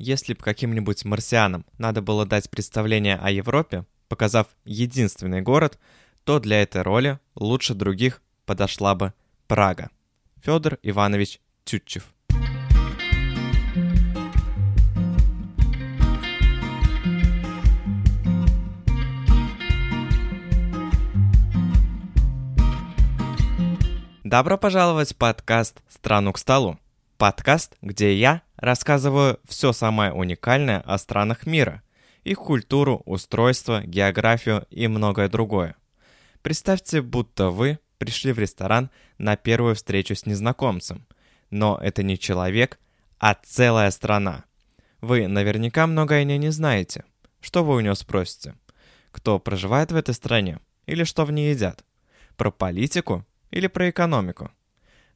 Если бы каким-нибудь марсианам надо было дать представление о Европе, показав единственный город, то для этой роли лучше других подошла бы Прага. Федор Иванович Тютчев. Добро пожаловать в подкаст «Страну к столу». Подкаст, где я рассказываю все самое уникальное о странах мира, их культуру, устройство, географию и многое другое. Представьте, будто вы пришли в ресторан на первую встречу с незнакомцем. Но это не человек, а целая страна. Вы наверняка многое о ней не знаете. Что вы у него спросите? Кто проживает в этой стране? Или что в ней едят? Про политику или про экономику?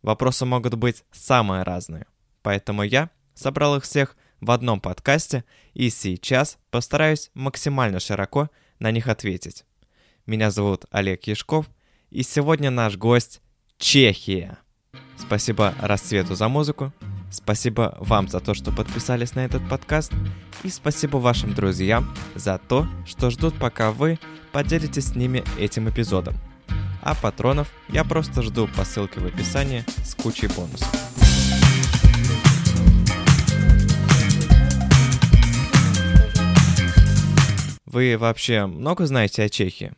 Вопросы могут быть самые разные. Поэтому я собрал их всех в одном подкасте и сейчас постараюсь максимально широко на них ответить. Меня зовут Олег Яшков, и сегодня наш гость – Чехия. Спасибо Расцвету за музыку, спасибо вам за то, что подписались на этот подкаст, и спасибо вашим друзьям за то, что ждут, пока вы поделитесь с ними этим эпизодом – а патронов я просто жду по ссылке в описании с кучей бонусов. Вы вообще много знаете о Чехии?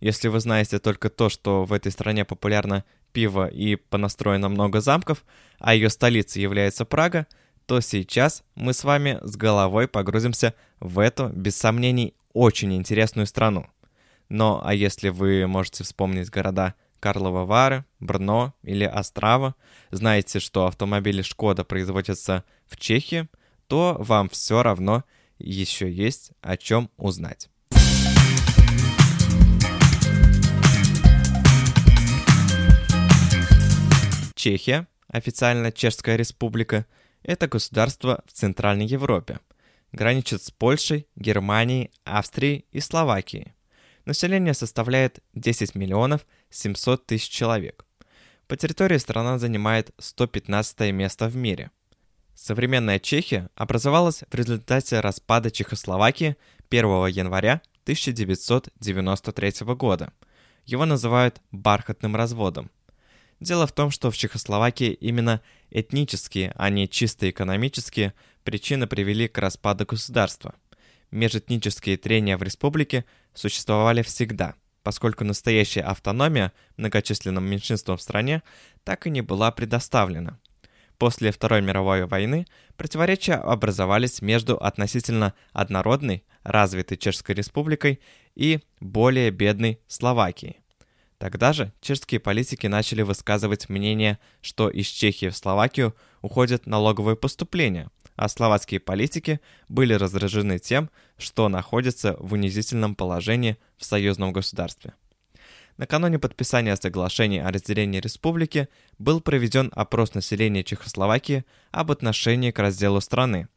Если вы знаете только то, что в этой стране популярно пиво и понастроено много замков, а ее столицей является Прага, то сейчас мы с вами с головой погрузимся в эту, без сомнений, очень интересную страну – но а если вы можете вспомнить города Карлова Вары, Брно или Острава, знаете, что автомобили Шкода производятся в Чехии, то вам все равно еще есть о чем узнать. Чехия, официально Чешская республика, это государство в Центральной Европе. Граничит с Польшей, Германией, Австрией и Словакией. Население составляет 10 миллионов 700 тысяч человек. По территории страна занимает 115 место в мире. Современная Чехия образовалась в результате распада Чехословакии 1 января 1993 года. Его называют «бархатным разводом». Дело в том, что в Чехословакии именно этнические, а не чисто экономические причины привели к распаду государства – межэтнические трения в республике существовали всегда, поскольку настоящая автономия многочисленным меньшинствам в стране так и не была предоставлена. После Второй мировой войны противоречия образовались между относительно однородной, развитой Чешской республикой и более бедной Словакией. Тогда же чешские политики начали высказывать мнение, что из Чехии в Словакию уходят налоговые поступления, а словацкие политики были раздражены тем, что находятся в унизительном положении в союзном государстве. Накануне подписания соглашения о разделении республики был проведен опрос населения Чехословакии об отношении к разделу страны.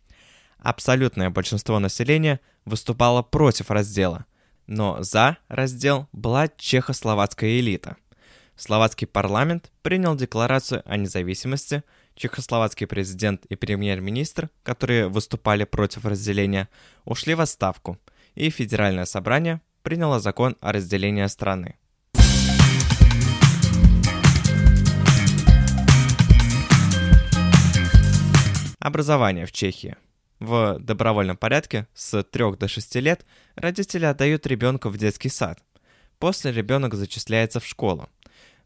Абсолютное большинство населения выступало против раздела, но за раздел была чехословацкая элита. Словацкий парламент принял декларацию о независимости – чехословацкий президент и премьер-министр, которые выступали против разделения, ушли в отставку, и Федеральное собрание приняло закон о разделении страны. Образование в Чехии. В добровольном порядке с 3 до 6 лет родители отдают ребенка в детский сад. После ребенок зачисляется в школу –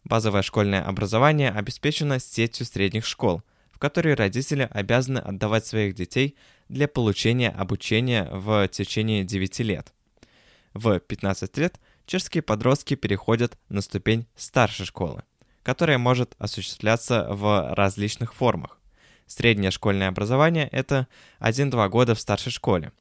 Базовое школьное образование обеспечено сетью средних школ, в которые родители обязаны отдавать своих детей для получения обучения в течение 9 лет. В 15 лет чешские подростки переходят на ступень старшей школы, которая может осуществляться в различных формах. Среднее школьное образование – это 1-2 года в старшей школе.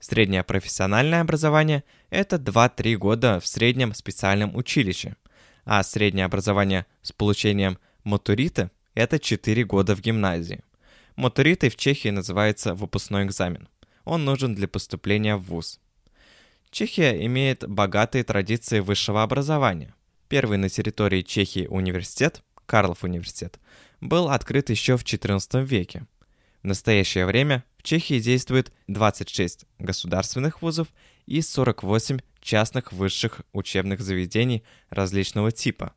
Среднее профессиональное образование – это 2-3 года в среднем специальном училище – а среднее образование с получением матурита – это 4 года в гимназии. Матуритой в Чехии называется выпускной экзамен. Он нужен для поступления в ВУЗ. Чехия имеет богатые традиции высшего образования. Первый на территории Чехии университет, Карлов университет, был открыт еще в XIV веке. В настоящее время в Чехии действует 26 государственных вузов и 48 частных высших учебных заведений различного типа.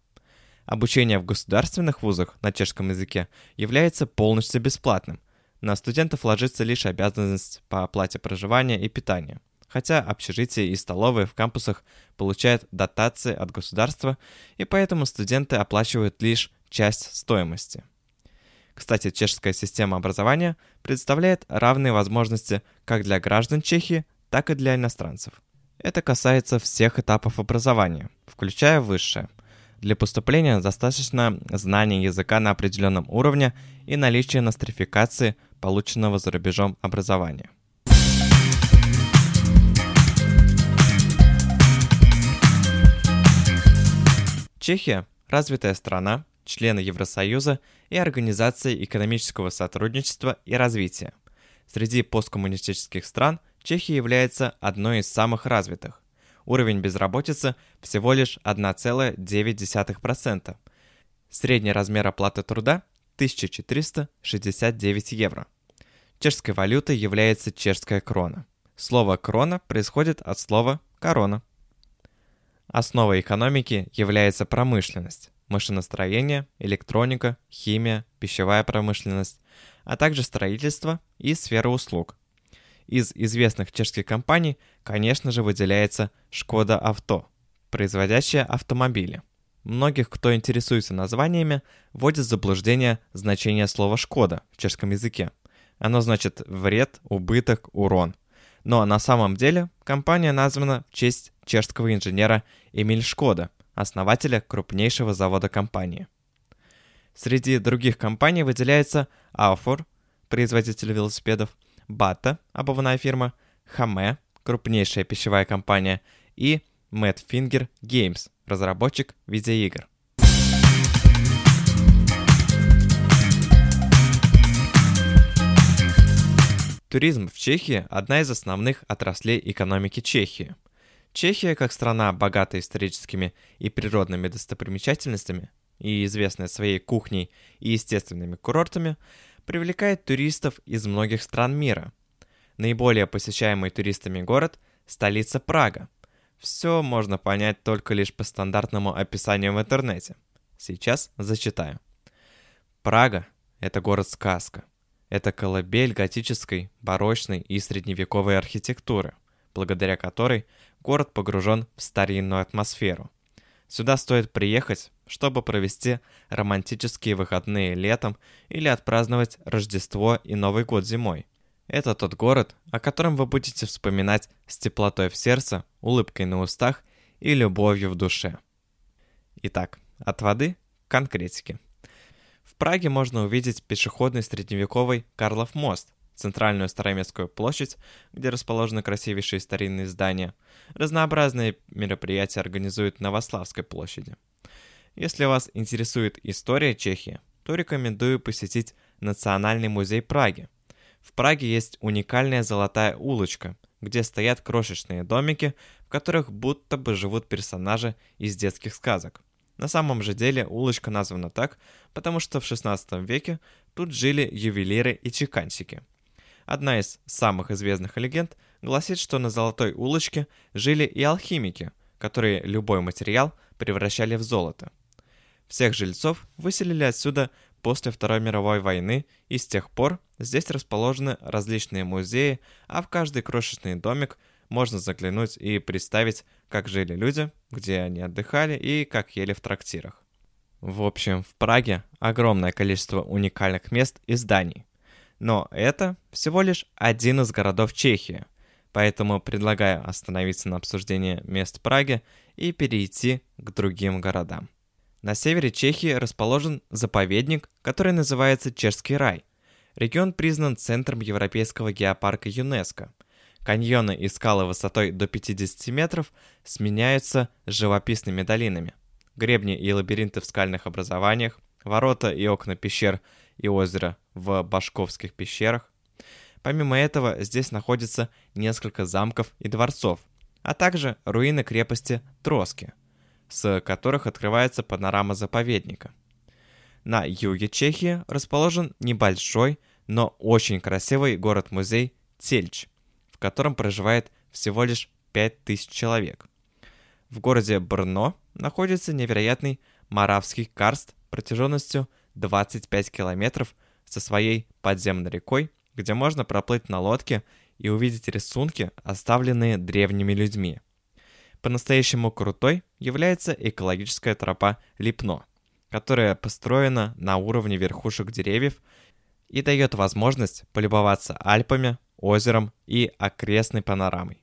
Обучение в государственных вузах на чешском языке является полностью бесплатным. На студентов ложится лишь обязанность по оплате проживания и питания. Хотя общежития и столовые в кампусах получают дотации от государства, и поэтому студенты оплачивают лишь часть стоимости. Кстати, чешская система образования представляет равные возможности как для граждан Чехии, так и для иностранцев. Это касается всех этапов образования, включая высшее. Для поступления достаточно знания языка на определенном уровне и наличия нострификации полученного за рубежом образования. Чехия – развитая страна, члены Евросоюза и Организации экономического сотрудничества и развития. Среди посткоммунистических стран Чехия является одной из самых развитых. Уровень безработицы всего лишь 1,9%. Средний размер оплаты труда – 1469 евро. Чешской валютой является чешская крона. Слово «крона» происходит от слова «корона». Основой экономики является промышленность машиностроение, электроника, химия, пищевая промышленность, а также строительство и сфера услуг. Из известных чешских компаний, конечно же, выделяется Шкода Авто, производящая автомобили. Многих, кто интересуется названиями, вводит в заблуждение значение слова «шкода» в чешском языке. Оно значит «вред», «убыток», «урон». Но на самом деле компания названа в честь чешского инженера Эмиль Шкода – основателя крупнейшего завода компании. Среди других компаний выделяется Ауфор, производитель велосипедов, Бата, обувная фирма, Хаме, крупнейшая пищевая компания, и Madfinger Games, разработчик видеоигр. Туризм в Чехии – одна из основных отраслей экономики Чехии – Чехия, как страна, богатая историческими и природными достопримечательностями и известная своей кухней и естественными курортами, привлекает туристов из многих стран мира. Наиболее посещаемый туристами город – столица Прага. Все можно понять только лишь по стандартному описанию в интернете. Сейчас зачитаю. Прага – это город-сказка. Это колыбель готической, барочной и средневековой архитектуры, благодаря которой – город погружен в старинную атмосферу. Сюда стоит приехать, чтобы провести романтические выходные летом или отпраздновать Рождество и Новый год зимой. Это тот город, о котором вы будете вспоминать с теплотой в сердце, улыбкой на устах и любовью в душе. Итак, от воды к конкретике. В Праге можно увидеть пешеходный средневековый Карлов мост, центральную Староместскую площадь, где расположены красивейшие старинные здания. Разнообразные мероприятия организуют на Вославской площади. Если вас интересует история Чехии, то рекомендую посетить Национальный музей Праги. В Праге есть уникальная золотая улочка, где стоят крошечные домики, в которых будто бы живут персонажи из детских сказок. На самом же деле улочка названа так, потому что в 16 веке тут жили ювелиры и чеканщики – Одна из самых известных легенд гласит, что на Золотой улочке жили и алхимики, которые любой материал превращали в золото. Всех жильцов выселили отсюда после Второй мировой войны, и с тех пор здесь расположены различные музеи, а в каждый крошечный домик можно заглянуть и представить, как жили люди, где они отдыхали и как ели в трактирах. В общем, в Праге огромное количество уникальных мест и зданий – но это всего лишь один из городов Чехии, поэтому предлагаю остановиться на обсуждении мест Праги и перейти к другим городам. На севере Чехии расположен заповедник, который называется Чешский рай. Регион признан центром Европейского геопарка ЮНЕСКО. Каньоны и скалы высотой до 50 метров сменяются живописными долинами. Гребни и лабиринты в скальных образованиях, ворота и окна пещер и озера в Башковских пещерах. Помимо этого, здесь находится несколько замков и дворцов, а также руины крепости Троски, с которых открывается панорама заповедника. На юге Чехии расположен небольшой, но очень красивый город-музей Тельч, в котором проживает всего лишь 5000 человек. В городе Брно находится невероятный Моравский карст протяженностью 25 километров со своей подземной рекой, где можно проплыть на лодке и увидеть рисунки, оставленные древними людьми. По-настоящему крутой является экологическая тропа Липно, которая построена на уровне верхушек деревьев и дает возможность полюбоваться Альпами, озером и окрестной панорамой.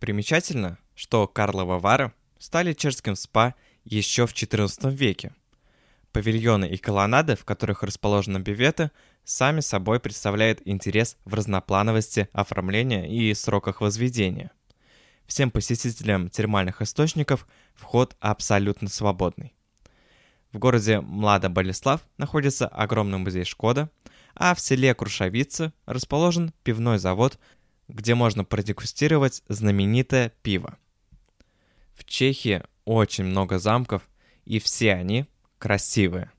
Примечательно, что Карлова Вара стали чешским спа еще в XIV веке. Павильоны и колоннады, в которых расположены бюветы, сами собой представляют интерес в разноплановости оформления и сроках возведения. Всем посетителям термальных источников вход абсолютно свободный. В городе Млада-Болеслав находится огромный музей Шкода, а в селе Крушавицы расположен пивной завод, где можно продегустировать знаменитое пиво. В Чехии очень много замков, и все они красивые.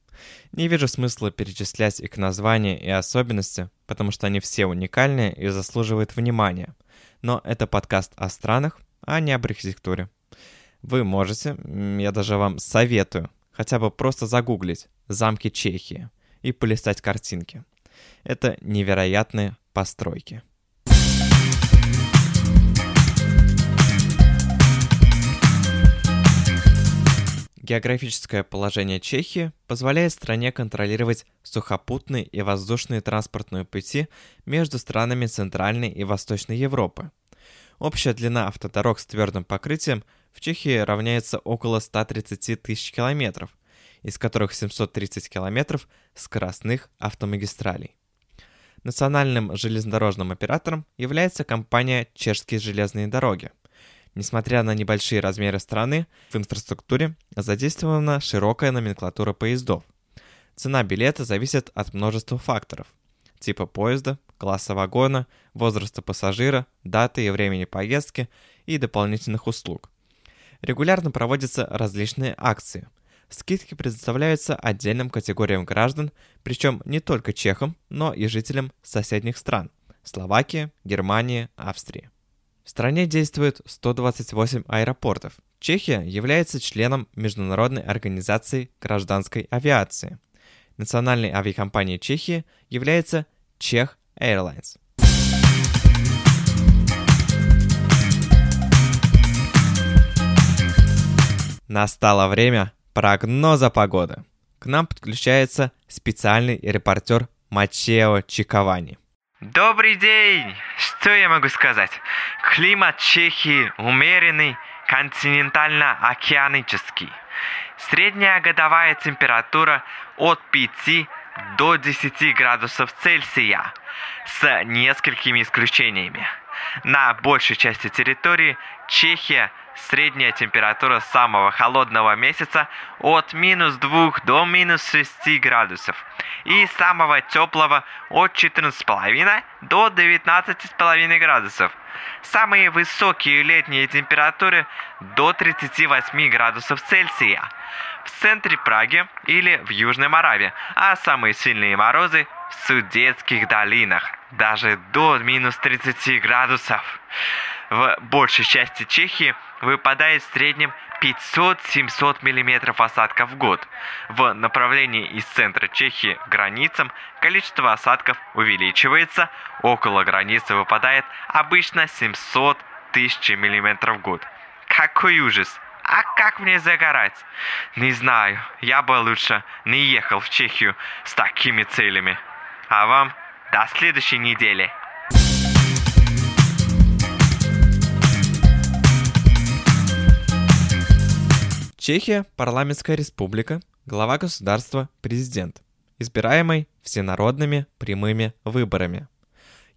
Не вижу смысла перечислять их названия и особенности, потому что они все уникальные и заслуживают внимания. Но это подкаст о странах, а не об архитектуре. Вы можете, я даже вам советую, хотя бы просто загуглить «Замки Чехии» и полистать картинки. Это невероятные постройки. Географическое положение Чехии позволяет стране контролировать сухопутные и воздушные транспортные пути между странами Центральной и Восточной Европы. Общая длина автодорог с твердым покрытием в Чехии равняется около 130 тысяч километров, из которых 730 километров скоростных автомагистралей. Национальным железнодорожным оператором является компания «Чешские железные дороги», Несмотря на небольшие размеры страны, в инфраструктуре задействована широкая номенклатура поездов. Цена билета зависит от множества факторов. Типа поезда, класса вагона, возраста пассажира, даты и времени поездки и дополнительных услуг. Регулярно проводятся различные акции. Скидки предоставляются отдельным категориям граждан, причем не только чехам, но и жителям соседних стран – Словакии, Германии, Австрии. В стране действует 128 аэропортов. Чехия является членом Международной организации гражданской авиации. Национальной авиакомпанией Чехии является Czech Airlines. Настало время прогноза погоды. К нам подключается специальный репортер Мачео Чиковани. Добрый день! Что я могу сказать? Климат Чехии умеренный, континентально-океанический. Средняя годовая температура от 5 до 10 градусов Цельсия, с несколькими исключениями. На большей части территории Чехия. Средняя температура самого холодного месяца от минус 2 до минус 6 градусов. И самого теплого от 14,5 до 19,5 градусов. Самые высокие летние температуры до 38 градусов Цельсия. В центре Праги или в Южной Моравии, а самые сильные морозы в Судетских долинах, даже до минус 30 градусов. В большей части Чехии выпадает в среднем 500-700 мм осадков в год. В направлении из центра Чехии к границам количество осадков увеличивается, около границы выпадает обычно 700 тысяч мм в год. Какой ужас! А как мне загорать? Не знаю, я бы лучше не ехал в Чехию с такими целями. А вам до следующей недели. Чехия – парламентская республика, глава государства – президент, избираемый всенародными прямыми выборами.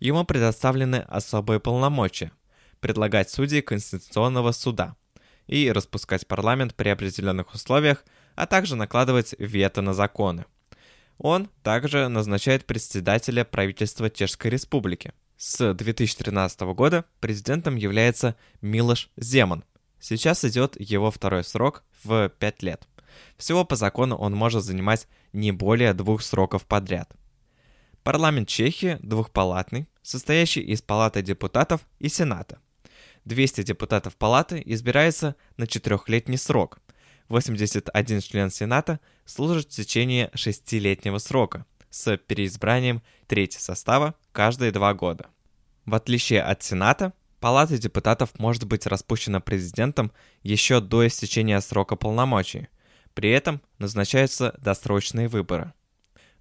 Ему предоставлены особые полномочия – предлагать судей Конституционного суда и распускать парламент при определенных условиях, а также накладывать вето на законы. Он также назначает председателя правительства Чешской Республики. С 2013 года президентом является Милош Земан. Сейчас идет его второй срок в 5 лет. Всего по закону он может занимать не более двух сроков подряд. Парламент Чехии двухпалатный, состоящий из палаты депутатов и сената. 200 депутатов палаты избирается на четырехлетний срок. 81 член сената служит в течение шестилетнего срока с переизбранием трети состава каждые два года. В отличие от сената, палата депутатов может быть распущена президентом еще до истечения срока полномочий. При этом назначаются досрочные выборы.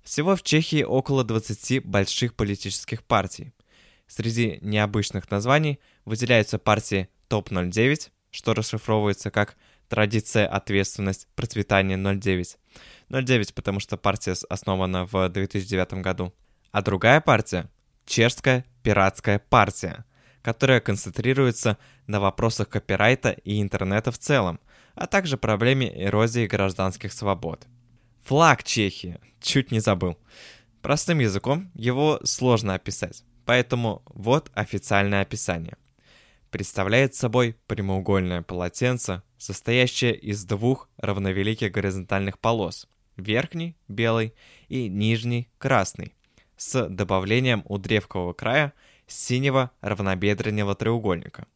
Всего в Чехии около 20 больших политических партий. Среди необычных названий выделяются партии ТОП-09, что расшифровывается как «Традиция, ответственность, процветание 09». 09, потому что партия основана в 2009 году. А другая партия – Чешская пиратская партия, которая концентрируется на вопросах копирайта и интернета в целом, а также проблеме эрозии гражданских свобод. Флаг Чехии. Чуть не забыл. Простым языком его сложно описать, поэтому вот официальное описание. Представляет собой прямоугольное полотенце, состоящее из двух равновеликих горизонтальных полос. Верхний – белый и нижний – красный, с добавлением у древкового края синего равнобедренного треугольника.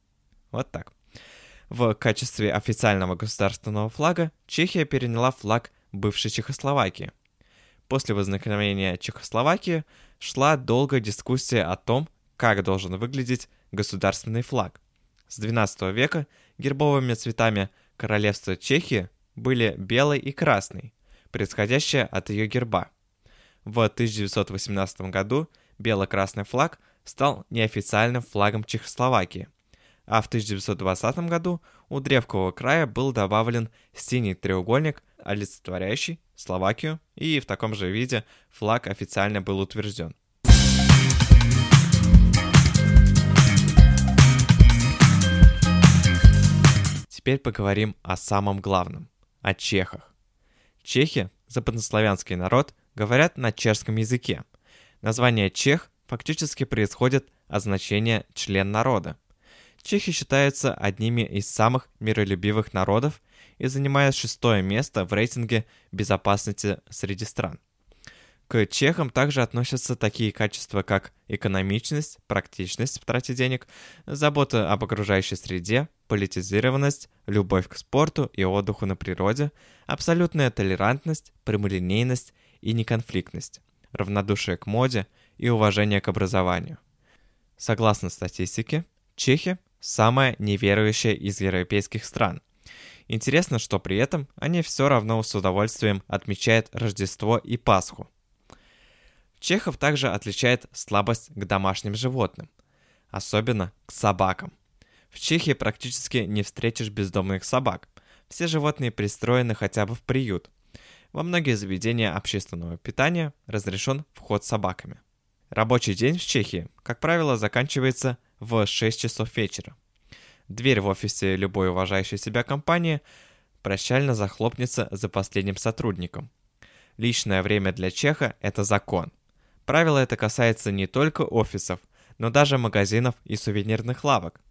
Вот так. В качестве официального государственного флага Чехия переняла флаг бывшей Чехословакии. После возникновения Чехословакии шла долгая дискуссия о том, как должен выглядеть государственный флаг. С XII века гербовыми цветами королевства Чехии были белый и красный, происходящие от ее герба. В 1918 году бело-красный флаг стал неофициальным флагом Чехословакии, а в 1920 году у древкового края был добавлен синий треугольник олицетворяющий Словакию, и в таком же виде флаг официально был утвержден. Теперь поговорим о самом главном – о чехах. Чехи, западнославянский народ, говорят на чешском языке. Название чех фактически происходит от значения «член народа». Чехи считаются одними из самых миролюбивых народов и занимает шестое место в рейтинге безопасности среди стран. К чехам также относятся такие качества, как экономичность, практичность в трате денег, забота об окружающей среде, политизированность, любовь к спорту и отдыху на природе, абсолютная толерантность, прямолинейность и неконфликтность, равнодушие к моде и уважение к образованию. Согласно статистике, Чехи – самая неверующая из европейских стран – Интересно, что при этом они все равно с удовольствием отмечают Рождество и Пасху. Чехов также отличает слабость к домашним животным, особенно к собакам. В Чехии практически не встретишь бездомных собак. Все животные пристроены хотя бы в приют. Во многие заведения общественного питания разрешен вход с собаками. Рабочий день в Чехии, как правило, заканчивается в 6 часов вечера. Дверь в офисе любой уважающей себя компании прощально захлопнется за последним сотрудником. Личное время для чеха – это закон. Правило это касается не только офисов, но даже магазинов и сувенирных лавок.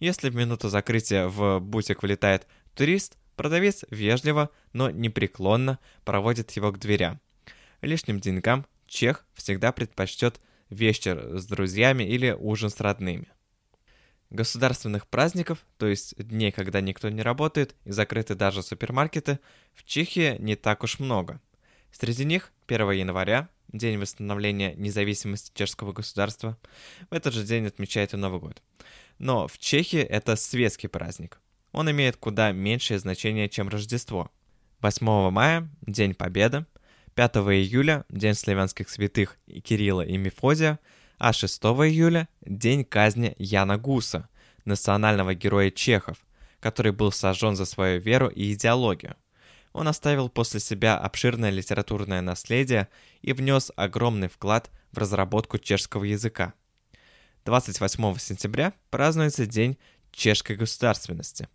Если в минуту закрытия в бутик влетает турист, продавец вежливо, но непреклонно проводит его к дверям. Лишним деньгам чех всегда предпочтет вечер с друзьями или ужин с родными. Государственных праздников, то есть дней, когда никто не работает и закрыты даже супермаркеты, в Чехии не так уж много. Среди них 1 января, день восстановления независимости чешского государства. В этот же день отмечает и Новый год. Но в Чехии это светский праздник. Он имеет куда меньшее значение, чем Рождество. 8 мая – День Победы, 5 июля – День славянских святых Кирилла и Мефодия – а 6 июля – день казни Яна Гуса, национального героя чехов, который был сожжен за свою веру и идеологию. Он оставил после себя обширное литературное наследие и внес огромный вклад в разработку чешского языка. 28 сентября празднуется День чешской государственности.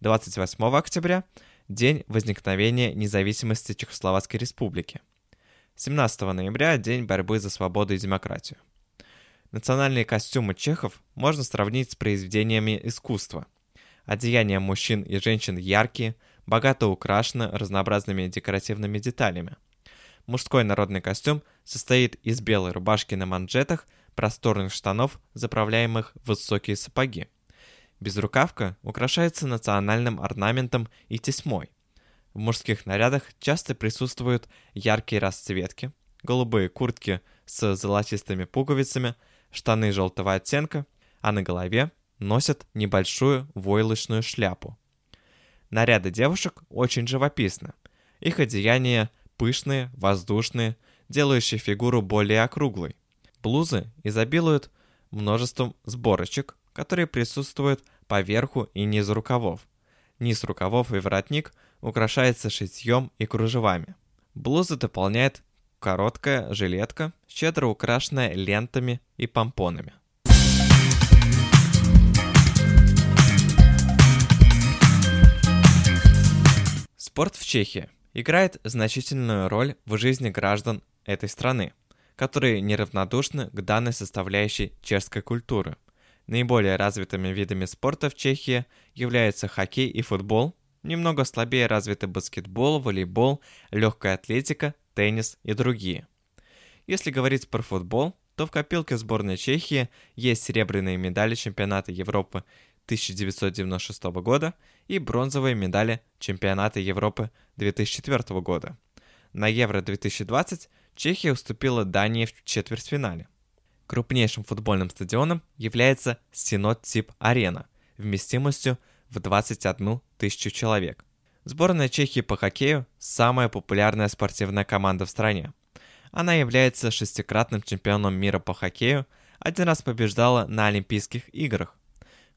28 октября – День возникновения независимости Чехословацкой республики. 17 ноября – День борьбы за свободу и демократию. Национальные костюмы чехов можно сравнить с произведениями искусства. Одеяния мужчин и женщин яркие, богато украшены разнообразными декоративными деталями. Мужской народный костюм состоит из белой рубашки на манжетах, просторных штанов, заправляемых в высокие сапоги. Безрукавка украшается национальным орнаментом и тесьмой. В мужских нарядах часто присутствуют яркие расцветки, голубые куртки с золотистыми пуговицами, штаны желтого оттенка, а на голове носят небольшую войлочную шляпу. Наряды девушек очень живописны. Их одеяния пышные, воздушные, делающие фигуру более округлой. Блузы изобилуют множеством сборочек, которые присутствуют по верху и низу рукавов. Низ рукавов и воротник украшается шитьем и кружевами. Блузу дополняет короткая жилетка, щедро украшенная лентами и помпонами. Спорт в Чехии играет значительную роль в жизни граждан этой страны, которые неравнодушны к данной составляющей чешской культуры. Наиболее развитыми видами спорта в Чехии являются хоккей и футбол, немного слабее развиты баскетбол, волейбол, легкая атлетика, теннис и другие. Если говорить про футбол, то в копилке сборной Чехии есть серебряные медали чемпионата Европы 1996 года и бронзовые медали чемпионата Европы 2004 года. На Евро 2020 Чехия уступила Дании в четвертьфинале. Крупнейшим футбольным стадионом является Синод Тип Арена вместимостью в 21 тысячу человек. Сборная Чехии по хоккею – самая популярная спортивная команда в стране. Она является шестикратным чемпионом мира по хоккею, один раз побеждала на Олимпийских играх.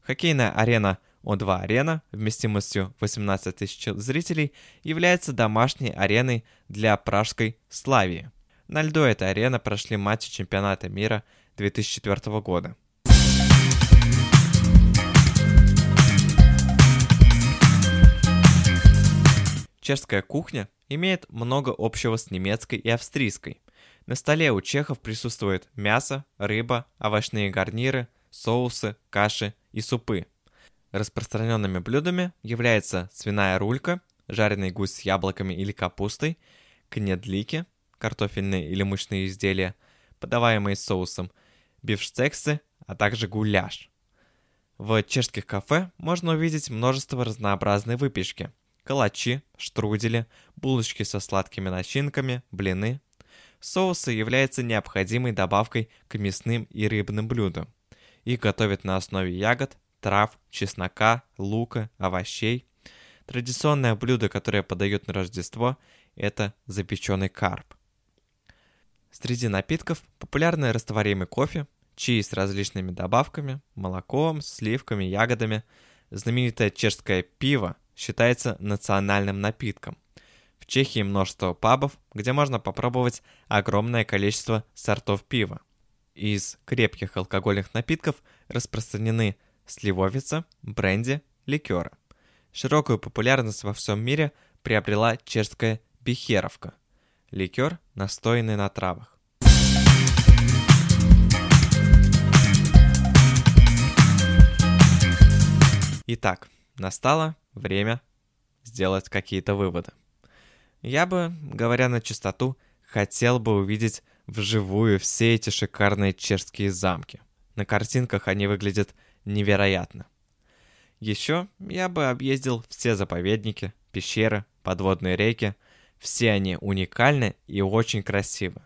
Хоккейная арена О2 Арена вместимостью 18 тысяч зрителей является домашней ареной для пражской Славии. На льду этой арены прошли матчи чемпионата мира 2004 года. Чешская кухня имеет много общего с немецкой и австрийской. На столе у чехов присутствует мясо, рыба, овощные гарниры, соусы, каши и супы. Распространенными блюдами являются свиная рулька, жареный гусь с яблоками или капустой, кнедлики, картофельные или мучные изделия, подаваемые с соусом, бифштексы, а также гуляш. В чешских кафе можно увидеть множество разнообразной выпечки. Калачи, штрудели, булочки со сладкими начинками, блины. Соусы являются необходимой добавкой к мясным и рыбным блюдам. Их готовят на основе ягод, трав, чеснока, лука, овощей. Традиционное блюдо, которое подают на Рождество, это запеченный карп. Среди напитков популярны растворимый кофе, чаи с различными добавками, молоком, сливками, ягодами. Знаменитое чешское пиво считается национальным напитком. В Чехии множество пабов, где можно попробовать огромное количество сортов пива. Из крепких алкогольных напитков распространены сливовица, бренди, ликеры. Широкую популярность во всем мире приобрела чешская бихеровка – ликер, настоянный на травах. Итак, настало время сделать какие-то выводы. Я бы, говоря на чистоту, хотел бы увидеть вживую все эти шикарные чешские замки. На картинках они выглядят невероятно. Еще я бы объездил все заповедники, пещеры, подводные реки. Все они уникальны и очень красивы.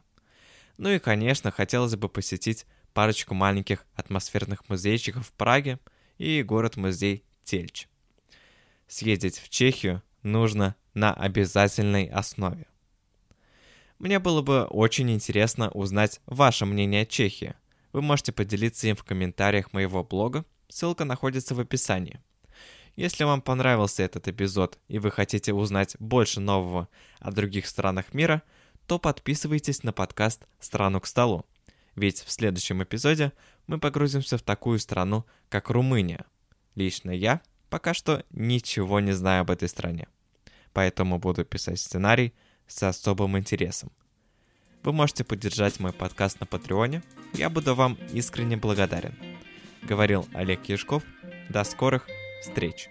Ну и, конечно, хотелось бы посетить парочку маленьких атмосферных музейчиков в Праге и город-музей Тельч. Съездить в Чехию нужно на обязательной основе. Мне было бы очень интересно узнать ваше мнение о Чехии. Вы можете поделиться им в комментариях моего блога, ссылка находится в описании. Если вам понравился этот эпизод и вы хотите узнать больше нового о других странах мира, то подписывайтесь на подкаст «Страну к столу». Ведь в следующем эпизоде мы погрузимся в такую страну, как Румыния. Лично я пока что ничего не знаю об этой стране. Поэтому буду писать сценарий с особым интересом. Вы можете поддержать мой подкаст на Патреоне, я буду вам искренне благодарен. Говорил Олег Яшков. До скорых встреч!